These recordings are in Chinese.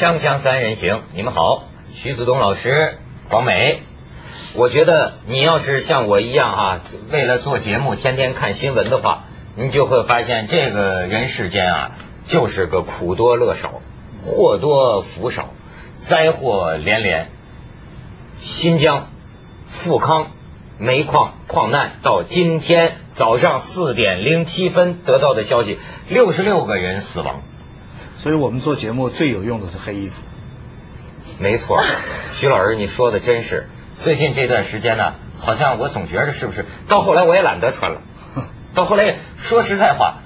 锵锵三人行，你们好，徐子东老师，广美。我觉得你要是像我一样啊，为了做节目天天看新闻的话，你就会发现这个人世间啊，就是个苦多乐少，祸多福少，灾祸连连。新疆富康煤矿矿难到今天早上四点零七分得到的消息，六十六个人死亡。所以我们做节目最有用的是黑衣服。没错，徐老师，你说的真是。最近这段时间呢，好像我总觉着是不是？到后来我也懒得穿了。到后来说实在话，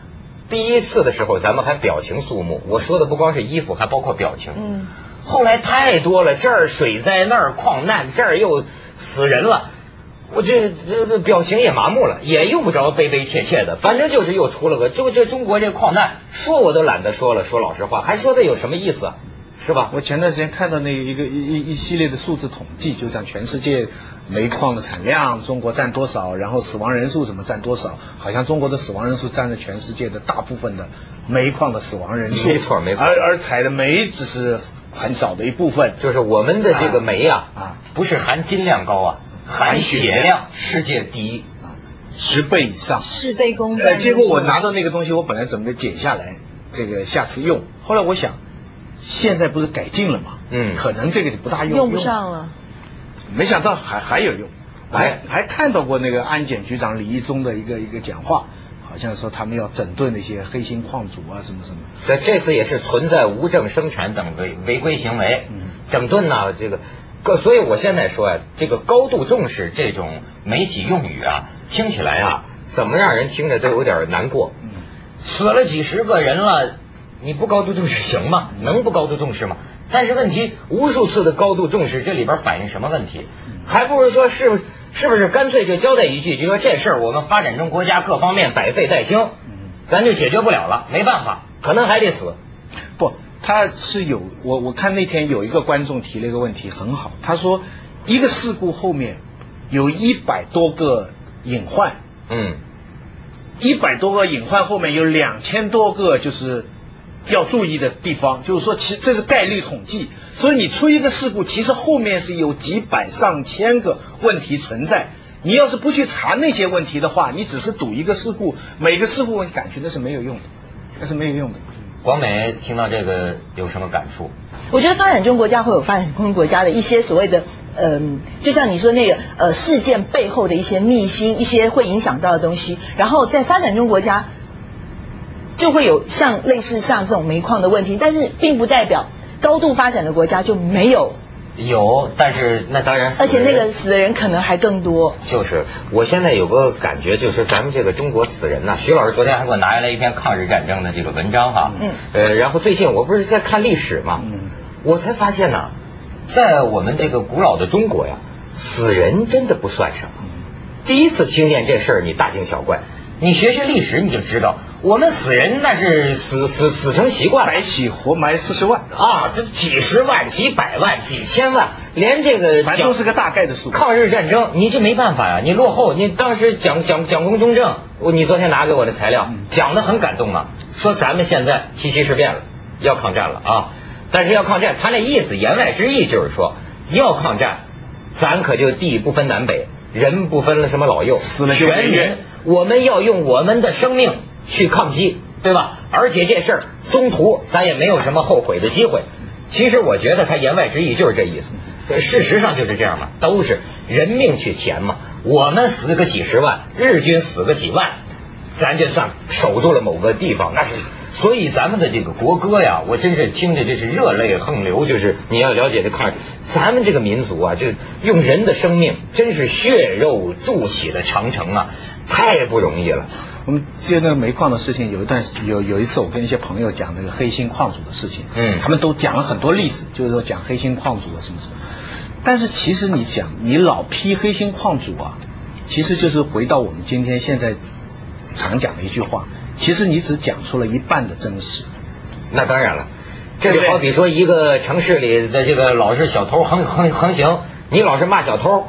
第一次的时候咱们还表情肃穆，我说的不光是衣服，还包括表情。嗯。后来太多了，这儿水灾，那儿矿难，这儿又死人了，我这这这表情也麻木了，也用不着悲悲切切的，反正就是又出了个，就这中国这矿难，说我都懒得说了，说老实话，还说的有什么意思？啊是吧？我前段时间看到那一个一一一系列的数字统计，就像全世界煤矿的产量，中国占多少，然后死亡人数怎么占多少？好像中国的死亡人数占了全世界的大部分的煤矿的死亡人数。没错，没错。而而采的煤只是很少的一部分。就是我们的这个煤啊，啊，不是含金量高啊，含血量世界第一，十倍以上。十倍功半。结果我拿到那个东西，我本来准备剪下来，这个下次用。后来我想。现在不是改进了吗？嗯，可能这个就不大用，用不上了。没想到还还有用，还还看到过那个安检局长李一中的一个一个讲话，好像说他们要整顿那些黑心矿主啊什么什么。这这次也是存在无证生产等违违规行为，整顿呢这个，所以我现在说呀，这个高度重视这种媒体用语啊，听起来啊，怎么让人听着都有点难过。死了几十个人了。你不高度重视行吗？能不高度重视吗？但是问题无数次的高度重视，这里边反映什么问题？还不如说是是不是干脆就交代一句，就说这事儿我们发展中国家各方面百废待兴，咱就解决不了了，没办法，可能还得死。不，他是有我我看那天有一个观众提了一个问题很好，他说一个事故后面有一百多个隐患，嗯，一百多个隐患后面有两千多个就是。要注意的地方就是说，其这是概率统计，所以你出一个事故，其实后面是有几百上千个问题存在。你要是不去查那些问题的话，你只是赌一个事故，每个事故你感觉那是没有用的，那是没有用的。广美听到这个有什么感触？我觉得发展中国家会有发展中国家的一些所谓的，嗯，就像你说那个呃事件背后的一些秘辛，一些会影响到的东西，然后在发展中国家。就会有像类似像这种煤矿的问题，但是并不代表高度发展的国家就没有。有，但是那当然。而且那个死的人可能还更多。就是，我现在有个感觉，就是咱们这个中国死人呐。徐老师昨天还给我拿下来一篇抗日战争的这个文章哈。嗯。呃，然后最近我不是在看历史嘛，嗯，我才发现呢，在我们这个古老的中国呀，死人真的不算什么。第一次听见这事儿，你大惊小怪。你学学历史，你就知道，我们死人那是死死死成习惯，白起活埋四十万啊，这几十万、几百万、几千万，连这个都是个大概的数。抗日战争，你这没办法呀，你落后。你当时蒋蒋蒋公中正，我你昨天拿给我的材料讲的很感动啊，说咱们现在七七事变了，要抗战了啊，但是要抗战，他那意思言外之意就是说，要抗战，咱可就地不分南北。人不分了什么老幼，全人我们要用我们的生命去抗击，对吧？而且这事儿中途咱也没有什么后悔的机会。其实我觉得他言外之意就是这意思，事实上就是这样嘛，都是人命去填嘛。我们死个几十万，日军死个几万，咱就算守住了某个地方，那是。所以咱们的这个国歌呀，我真是听着就是热泪横流。就是你要了解这看，咱们这个民族啊，就用人的生命，真是血肉筑起的长城啊，太不容易了。我们接那个煤矿的事情，有一段有有一次，我跟一些朋友讲那个黑心矿主的事情，嗯，他们都讲了很多例子，就是说讲黑心矿主啊什么什么。但是其实你讲你老批黑心矿主啊，其实就是回到我们今天现在常讲的一句话。其实你只讲出了一半的真实，那当然了，这就好比说一个城市里的这个老是小偷横横横行，你老是骂小偷，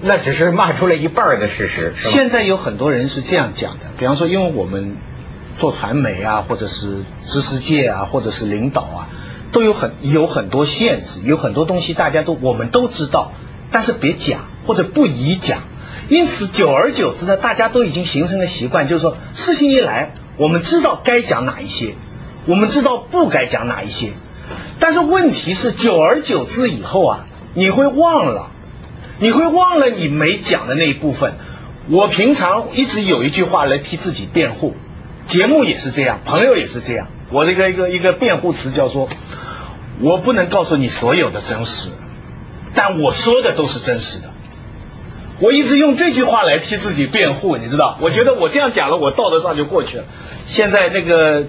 那只是骂出了一半的事实。现在有很多人是这样讲的，比方说，因为我们做传媒啊，或者是知识界啊，或者是领导啊，都有很有很多限制，有很多东西大家都我们都知道，但是别讲或者不宜讲。因此，久而久之呢，大家都已经形成了习惯，就是说事情一来，我们知道该讲哪一些，我们知道不该讲哪一些。但是问题是，久而久之以后啊，你会忘了，你会忘了你没讲的那一部分。我平常一直有一句话来替自己辩护，节目也是这样，朋友也是这样。我这个一个一个辩护词叫做：我不能告诉你所有的真实，但我说的都是真实的。我一直用这句话来替自己辩护，你知道？我觉得我这样讲了，我道德上就过去了。现在那个。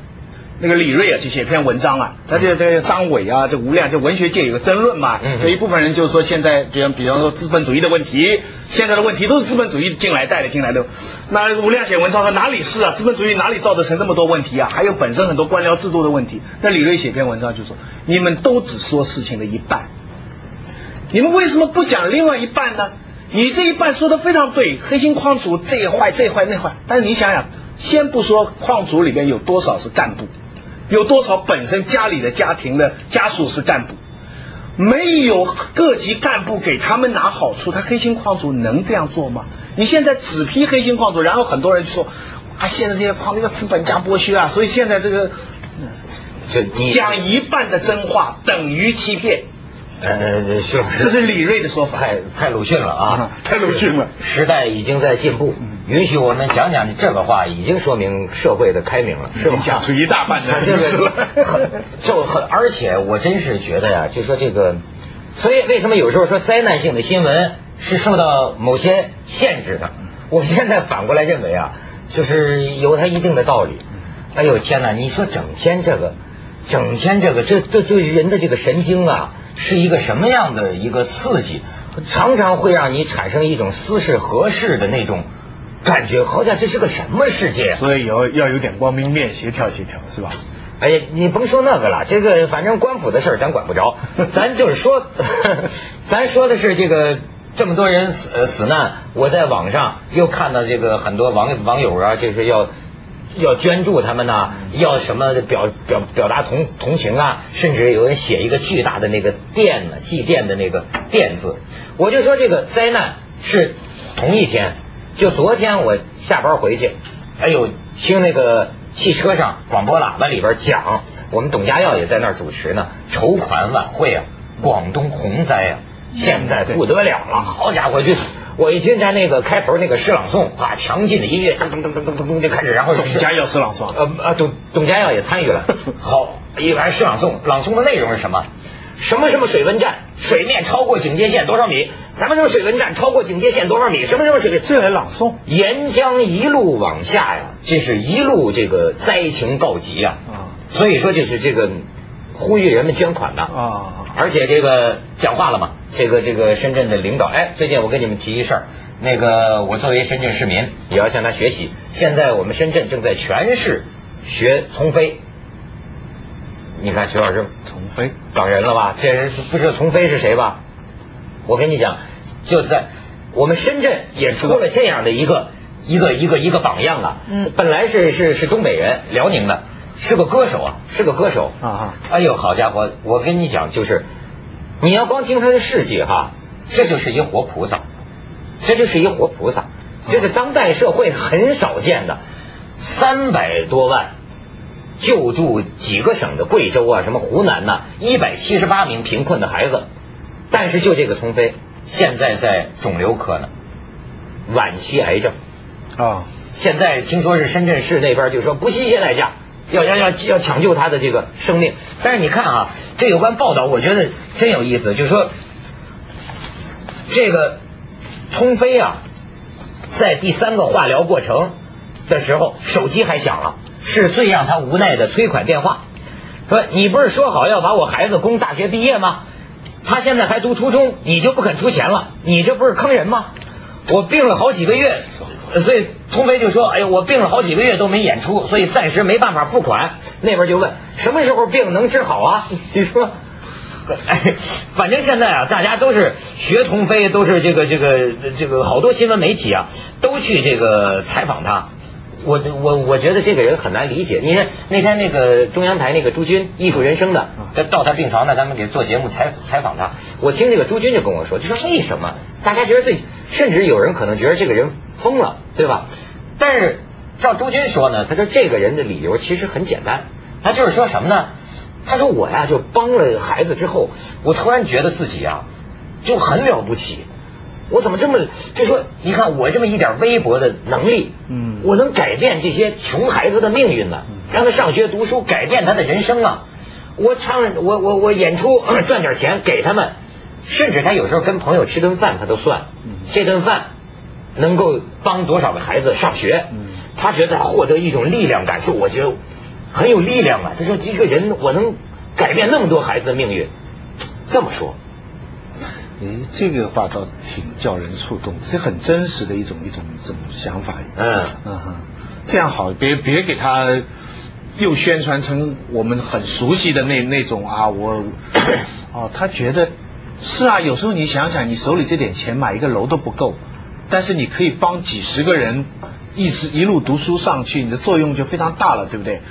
那个李锐啊，就写篇文章啊，他就这个张伟啊，这吴亮，就文学界有个争论嘛。有一部分人就说，现在比方比方说资本主义的问题，现在的问题都是资本主义进来带的进来的。那吴亮写文章说哪里是啊？资本主义哪里造得成这么多问题啊？还有本身很多官僚制度的问题。那李锐写篇文章就说，你们都只说事情的一半，你们为什么不讲另外一半呢？你这一半说的非常对，黑心矿主这也坏这一坏那坏，但是你想想，先不说矿主里边有多少是干部。有多少本身家里的家庭的家属是干部，没有各级干部给他们拿好处，他黑心矿主能这样做吗？你现在只批黑心矿主，然后很多人就说啊，现在这些矿那个资本家剥削啊，所以现在这个讲一半的真话等于欺骗。呃，是，这是李锐的说法，太太鲁迅了啊，太鲁迅了。时代已经在进步，允许我们讲讲这个话，已经说明社会的开明了，是吧？讲出一大半的历史了。就很，而且我真是觉得呀，就说这个，所以为什么有时候说灾难性的新闻是受到某些限制的？我现在反过来认为啊，就是有它一定的道理。哎呦天哪，你说整天这个，整天这个，这这对人的这个神经啊。是一个什么样的一个刺激？常常会让你产生一种似是何事的那种感觉，好像这是个什么世界？所以要要有点光明面，协调协调，是吧？哎呀，你甭说那个了，这个反正官府的事儿咱管不着，咱就是说，咱说的是这个这么多人死死难，我在网上又看到这个很多网网友啊，就是要。要捐助他们呢，要什么表表表达同同情啊？甚至有人写一个巨大的那个电呢，祭奠的那个奠字。我就说这个灾难是同一天，就昨天我下班回去，哎呦，听那个汽车上广播喇叭里边讲，我们董家耀也在那儿主持呢，筹款晚会啊，广东洪灾啊，现在不得了了，好家伙就。我一听他那个开头那个诗朗诵啊，强劲的音乐噔噔噔噔噔噔噔就开始，然后董家耀诗朗诵，呃啊董董家耀也参与了。好，一完诗朗诵，朗诵的内容是什么？什么什么水文站水面超过警戒线多少米？咱们这个水文站超过警戒线多少米？什么什么水？这还朗诵？沿江一路往下呀，这是一路这个灾情告急啊。啊，所以说就是这个呼吁人们捐款的啊。而且这个讲话了嘛？这个这个深圳的领导，哎，最近我跟你们提一事儿，那个我作为深圳市民也要向他学习。现在我们深圳正在全市学从飞，你看徐老师从飞港人了吧？这人不知道从飞是谁吧？我跟你讲，就在我们深圳也出了这样的一个一个一个一个榜样啊。嗯。本来是是是东北人，辽宁的。是个歌手啊，是个歌手啊！哎呦，好家伙，我跟你讲，就是你要光听他的事迹哈，这就是一活菩萨，这就是一活菩萨，这是当代社会很少见的，三百多万救助几个省的贵州啊，什么湖南呐，一百七十八名贫困的孩子，但是就这个丛飞，现在在肿瘤科呢，晚期癌症啊，现在听说是深圳市那边就说不惜一切代价。要要要要抢救他的这个生命，但是你看啊，这有关报道，我觉得真有意思。就是说，这个通飞啊，在第三个化疗过程的时候，手机还响了，是最让他无奈的催款电话。说你不是说好要把我孩子供大学毕业吗？他现在还读初中，你就不肯出钱了？你这不是坑人吗？我病了好几个月，所以通飞就说：“哎呀，我病了好几个月都没演出，所以暂时没办法付款。”那边就问：“什么时候病能治好啊？”你说，哎，反正现在啊，大家都是学童飞，都是这个这个这个好多新闻媒体啊，都去这个采访他。我我我觉得这个人很难理解。你看那天那个中央台那个朱军艺术人生的，到他病床那，咱们给做节目采采访他。我听这个朱军就跟我说，就说为什么大家觉得这，甚至有人可能觉得这个人疯了，对吧？但是照朱军说呢，他说这个人的理由其实很简单，他就是说什么呢？他说我呀，就帮了孩子之后，我突然觉得自己啊就很了不起。我怎么这么就说？你看我这么一点微薄的能力，嗯，我能改变这些穷孩子的命运呢？让他上学读书，改变他的人生啊！我唱，我我我演出 赚点钱给他们，甚至他有时候跟朋友吃顿饭，他都算这顿饭能够帮多少个孩子上学。他觉得获得一种力量感，说我觉得很有力量啊！他说一个人我能改变那么多孩子的命运，这么说。哎，这个话倒挺叫人触动，这很真实的一种一种一种想法。嗯嗯哼，这样好，别别给他又宣传成我们很熟悉的那那种啊，我 哦，他觉得是啊，有时候你想想，你手里这点钱买一个楼都不够，但是你可以帮几十个人一直一路读书上去，你的作用就非常大了，对不对？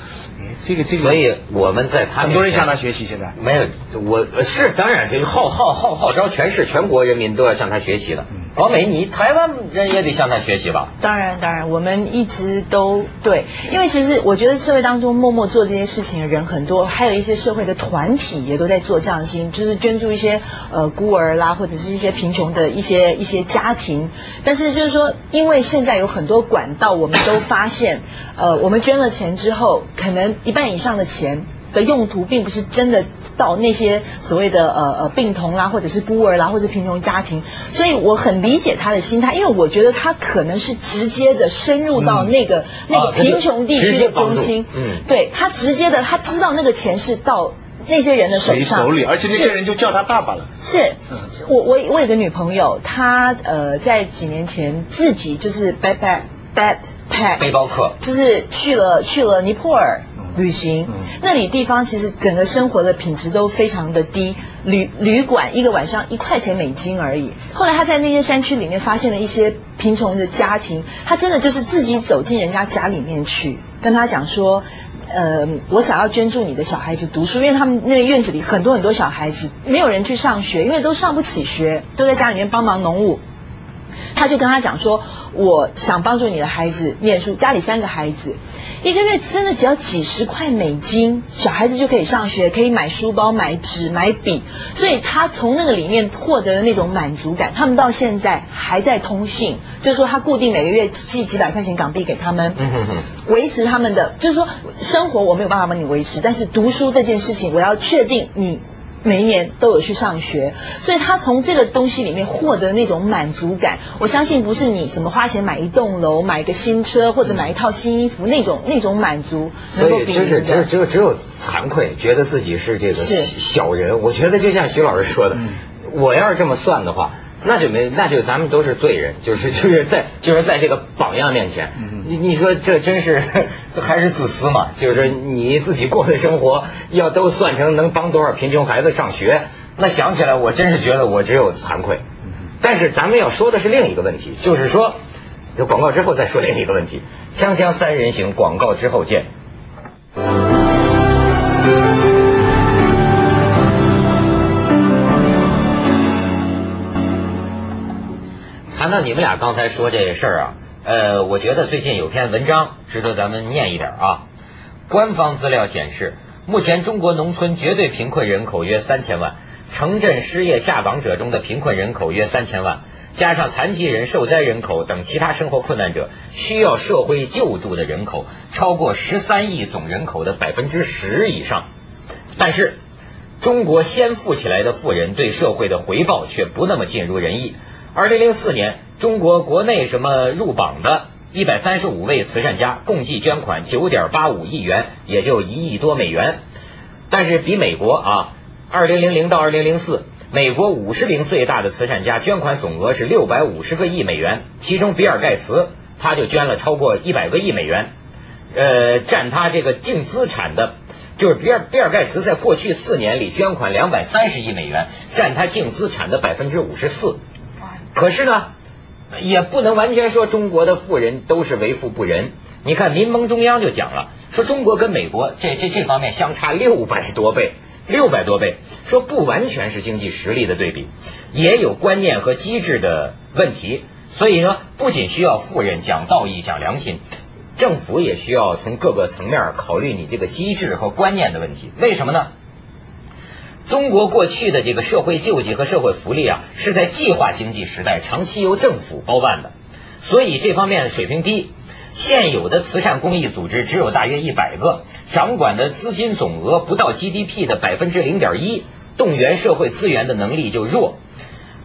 这个这个，所以我们在他很多人向他学习。现在没有，我是当然，这个号号号号召全市全国人民都要向他学习的。王美，你台湾人也得向他学习吧？当然，当然，我们一直都对，因为其实我觉得社会当中默默做这些事情的人很多，还有一些社会的团体也都在做这样的事情，就是捐助一些呃孤儿啦，或者是一些贫穷的一些一些家庭。但是就是说，因为现在有很多管道，我们都发现，呃，我们捐了钱之后，可能一半以上的钱的用途，并不是真的。到那些所谓的呃呃病童啦，或者是孤儿啦，或者贫穷家庭，所以我很理解他的心态，因为我觉得他可能是直接的深入到那个那个贫穷地区的中心，嗯，对他直接的，他知道那个钱是到那些人的手上，手里，而且那些人就叫他爸爸了。是，我我我有个女朋友，她呃在几年前自己就是 backpack backpack 背包客，就是去了去了尼泊尔。旅行，那里地方其实整个生活的品质都非常的低，旅旅馆一个晚上一块钱美金而已。后来他在那些山区里面发现了一些贫穷的家庭，他真的就是自己走进人家家里面去，跟他讲说，呃，我想要捐助你的小孩子读书，因为他们那个院子里很多很多小孩子没有人去上学，因为都上不起学，都在家里面帮忙农务。他就跟他讲说，我想帮助你的孩子念书，家里三个孩子。一个月真的只要几十块美金，小孩子就可以上学，可以买书包、买纸、买笔，所以他从那个里面获得的那种满足感，他们到现在还在通信，就是说他固定每个月寄几百块钱港币给他们，维持他们的，就是说生活我没有办法帮你维持，但是读书这件事情，我要确定你。每一年都有去上学，所以他从这个东西里面获得那种满足感，我相信不是你什么花钱买一栋楼、买一个新车或者买一套新衣服那种那种满足能够比拟的。只有只有只有惭愧，觉得自己是这个小人。我觉得就像徐老师说的，我要是这么算的话。那就没，那就咱们都是罪人，就是就是在就是在这个榜样面前，你你说这真是 还是自私嘛？就是你自己过的生活要都算成能帮多少贫穷孩子上学，那想起来我真是觉得我只有惭愧。但是咱们要说的是另一个问题，就是说，有广告之后再说另一个问题。锵锵三人行，广告之后见。谈到你们俩刚才说这事儿啊，呃，我觉得最近有篇文章值得咱们念一点啊。官方资料显示，目前中国农村绝对贫困人口约三千万，城镇失业下岗者中的贫困人口约三千万，加上残疾人、受灾人口等其他生活困难者，需要社会救助的人口超过十三亿总人口的百分之十以上。但是，中国先富起来的富人对社会的回报却不那么尽如人意。二零零四年，中国国内什么入榜的一百三十五位慈善家共计捐款九点八五亿元，也就一亿多美元。但是比美国啊，二零零零到二零零四，美国五十名最大的慈善家捐款总额是六百五十个亿美元，其中比尔盖茨他就捐了超过一百个亿美元，呃，占他这个净资产的，就是比尔比尔盖茨在过去四年里捐款两百三十亿美元，占他净资产的百分之五十四。可是呢，也不能完全说中国的富人都是为富不仁。你看民盟中央就讲了，说中国跟美国这这这方面相差六百多倍，六百多倍，说不完全是经济实力的对比，也有观念和机制的问题。所以呢，不仅需要富人讲道义、讲良心，政府也需要从各个层面考虑你这个机制和观念的问题。为什么呢？中国过去的这个社会救济和社会福利啊，是在计划经济时代长期由政府包办的，所以这方面水平低。现有的慈善公益组织只有大约一百个，掌管的资金总额不到 GDP 的百分之零点一，动员社会资源的能力就弱。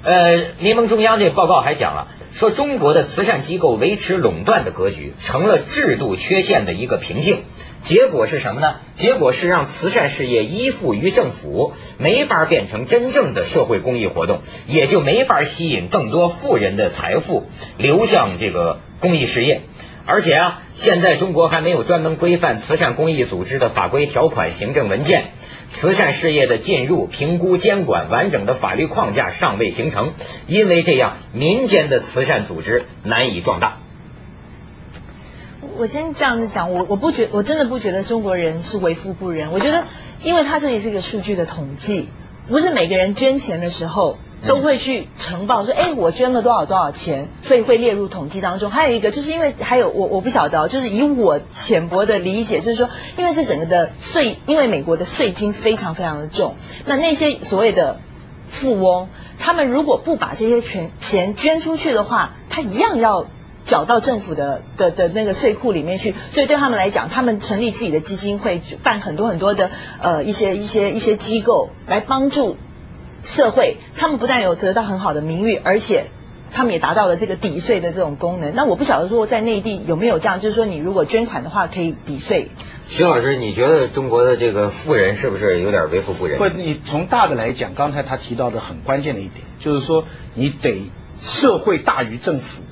呃，民盟中央这报告还讲了，说中国的慈善机构维持垄断的格局，成了制度缺陷的一个瓶颈。结果是什么呢？结果是让慈善事业依附于政府，没法变成真正的社会公益活动，也就没法吸引更多富人的财富流向这个公益事业。而且啊，现在中国还没有专门规范慈善公益组织的法规条款、行政文件，慈善事业的进入、评估、监管完整的法律框架尚未形成，因为这样，民间的慈善组织难以壮大。我先这样子讲，我我不觉，我真的不觉得中国人是为富不仁。我觉得，因为他这里是一个数据的统计，不是每个人捐钱的时候都会去呈报说，哎，我捐了多少多少钱，所以会列入统计当中。还有一个，就是因为还有我我不晓得，就是以我浅薄的理解，就是说，因为这整个的税，因为美国的税金非常非常的重，那那些所谓的富翁，他们如果不把这些钱钱捐出去的话，他一样要。缴到政府的的的那个税库里面去，所以对他们来讲，他们成立自己的基金会，办很多很多的呃一些一些一些机构来帮助社会。他们不但有得到很好的名誉，而且他们也达到了这个抵税的这种功能。那我不晓得说在内地有没有这样，就是说你如果捐款的话可以抵税。徐老师，你觉得中国的这个富人是不是有点为富不仁？不，你从大的来讲，刚才他提到的很关键的一点，就是说你得社会大于政府。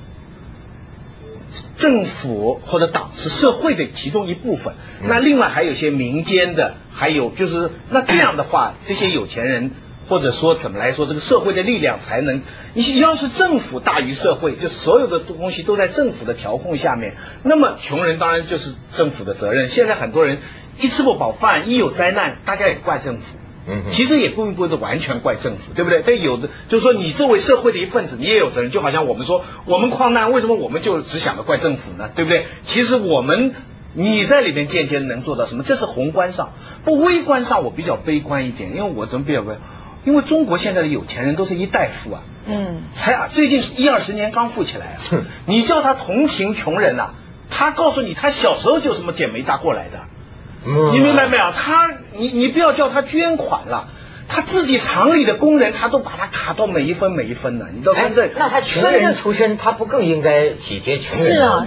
政府或者党是社会的其中一部分，那另外还有一些民间的，还有就是那这样的话，这些有钱人或者说怎么来说，这个社会的力量才能，你要是政府大于社会，就所有的东西都在政府的调控下面，那么穷人当然就是政府的责任。现在很多人一吃不饱饭，一有灾难，大家也怪政府。嗯，其实也不不是完全怪政府，对不对？但有的就是说，你作为社会的一份子，你也有责任。就好像我们说，我们矿难，为什么我们就只想着怪政府呢？对不对？其实我们你在里面间接能做到什么？这是宏观上，不微观上，我比较悲观一点，因为我怎么比较悲？因为中国现在的有钱人都是一代富啊，嗯，才啊，最近一二十年刚富起来啊。你叫他同情穷人呐，他告诉你，他小时候就什么捡煤渣过来的。你明白没有？他，你你不要叫他捐款了，他自己厂里的工人，他都把他卡到每一分每一分呢。你到深圳，那他穷人出身，他不更应该体贴穷人？是啊，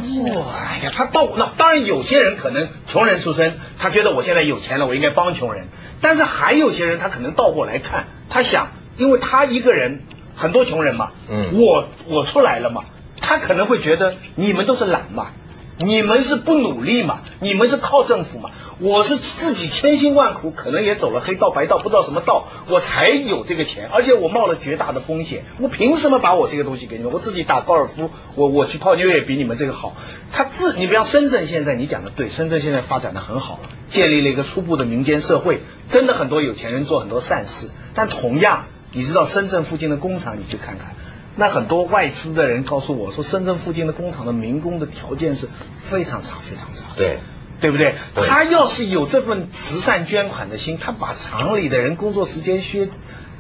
哎呀，他到那当然有些人可能穷人出身，他觉得我现在有钱了，我应该帮穷人。但是还有些人，他可能倒过来看，他想，因为他一个人很多穷人嘛，嗯，我我出来了嘛，他可能会觉得你们都是懒嘛，你们是不努力嘛，你们是靠政府嘛。我是自己千辛万苦，可能也走了黑道白道，不知道什么道，我才有这个钱，而且我冒了绝大的风险，我凭什么把我这个东西给你们？我自己打高尔夫，我我去泡妞也比你们这个好。他自你比方深圳现在你讲的对，深圳现在发展的很好，建立了一个初步的民间社会，真的很多有钱人做很多善事。但同样，你知道深圳附近的工厂，你去看看，那很多外资的人告诉我说，深圳附近的工厂的民工的条件是非常差，非常差。对。对不对？他要是有这份慈善捐款的心，他把厂里的人工作时间削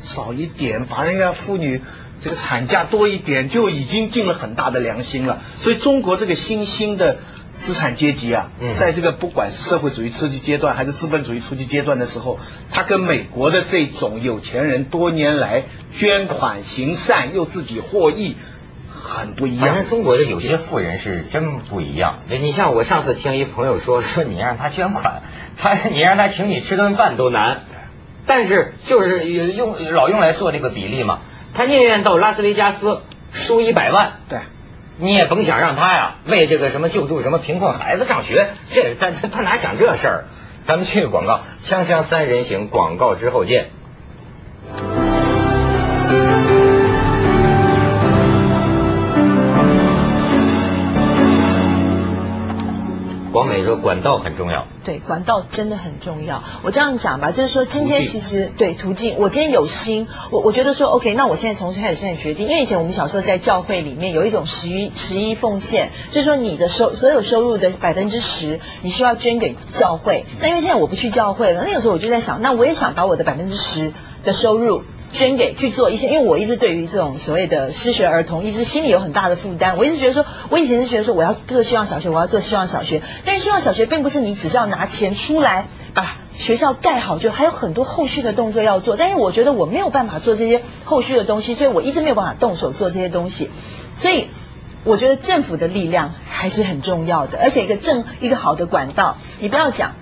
少一点，把人家妇女这个产假多一点，就已经尽了很大的良心了。所以中国这个新兴的资产阶级啊，在这个不管是社会主义初级阶段还是资本主义初级阶段的时候，他跟美国的这种有钱人多年来捐款行善又自己获益。很不一样。反正中国的有些富人是真不一样。你像我上次听一朋友说，说你让他捐款，他你让他请你吃顿饭都难。但是就是用老用来做这个比例嘛，他宁愿到拉斯维加斯输一百万，对，你也甭想让他呀为这个什么救助什么贫困孩子上学，这他他他哪想这事儿？咱们去广告，锵锵三人行广告之后见。美说管道很重要。对，管道真的很重要。我这样讲吧，就是说今天其实对途径，我今天有心，我我觉得说 OK，那我现在从开始现在决定，因为以前我们小时候在教会里面有一种十一十一奉献，就是说你的收所有收入的百分之十，你需要捐给教会。那因为现在我不去教会了，那个时候我就在想，那我也想把我的百分之十的收入。捐给去做一些，因为我一直对于这种所谓的失学儿童，一直心里有很大的负担。我一直觉得说，我以前是觉得说，我要做希望小学，我要做希望小学。但是希望小学并不是你只是要拿钱出来把学校盖好，就还有很多后续的动作要做。但是我觉得我没有办法做这些后续的东西，所以我一直没有办法动手做这些东西。所以我觉得政府的力量还是很重要的，而且一个正一个好的管道，你不要讲。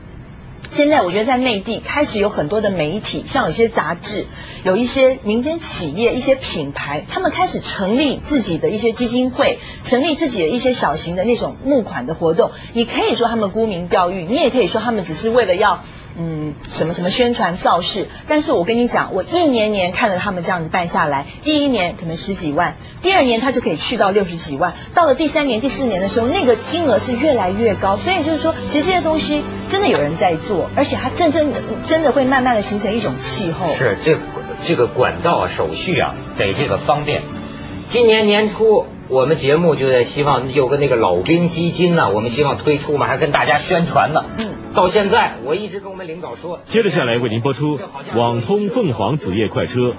现在我觉得在内地开始有很多的媒体，像有些杂志，有一些民间企业、一些品牌，他们开始成立自己的一些基金会，成立自己的一些小型的那种募款的活动。你可以说他们沽名钓誉，你也可以说他们只是为了要。嗯，什么什么宣传造势？但是我跟你讲，我一年年看着他们这样子办下来，第一年可能十几万，第二年他就可以去到六十几万，到了第三年、第四年的时候，那个金额是越来越高。所以就是说，其实这些东西真的有人在做，而且它真正的真的会慢慢的形成一种气候。是这这个管道啊，手续啊，得这个方便。今年年初。我们节目就在希望有个那个老兵基金呢，我们希望推出嘛，还跟大家宣传呢。嗯，到现在我一直跟我们领导说。接着下来为您播出网通凤凰子夜快车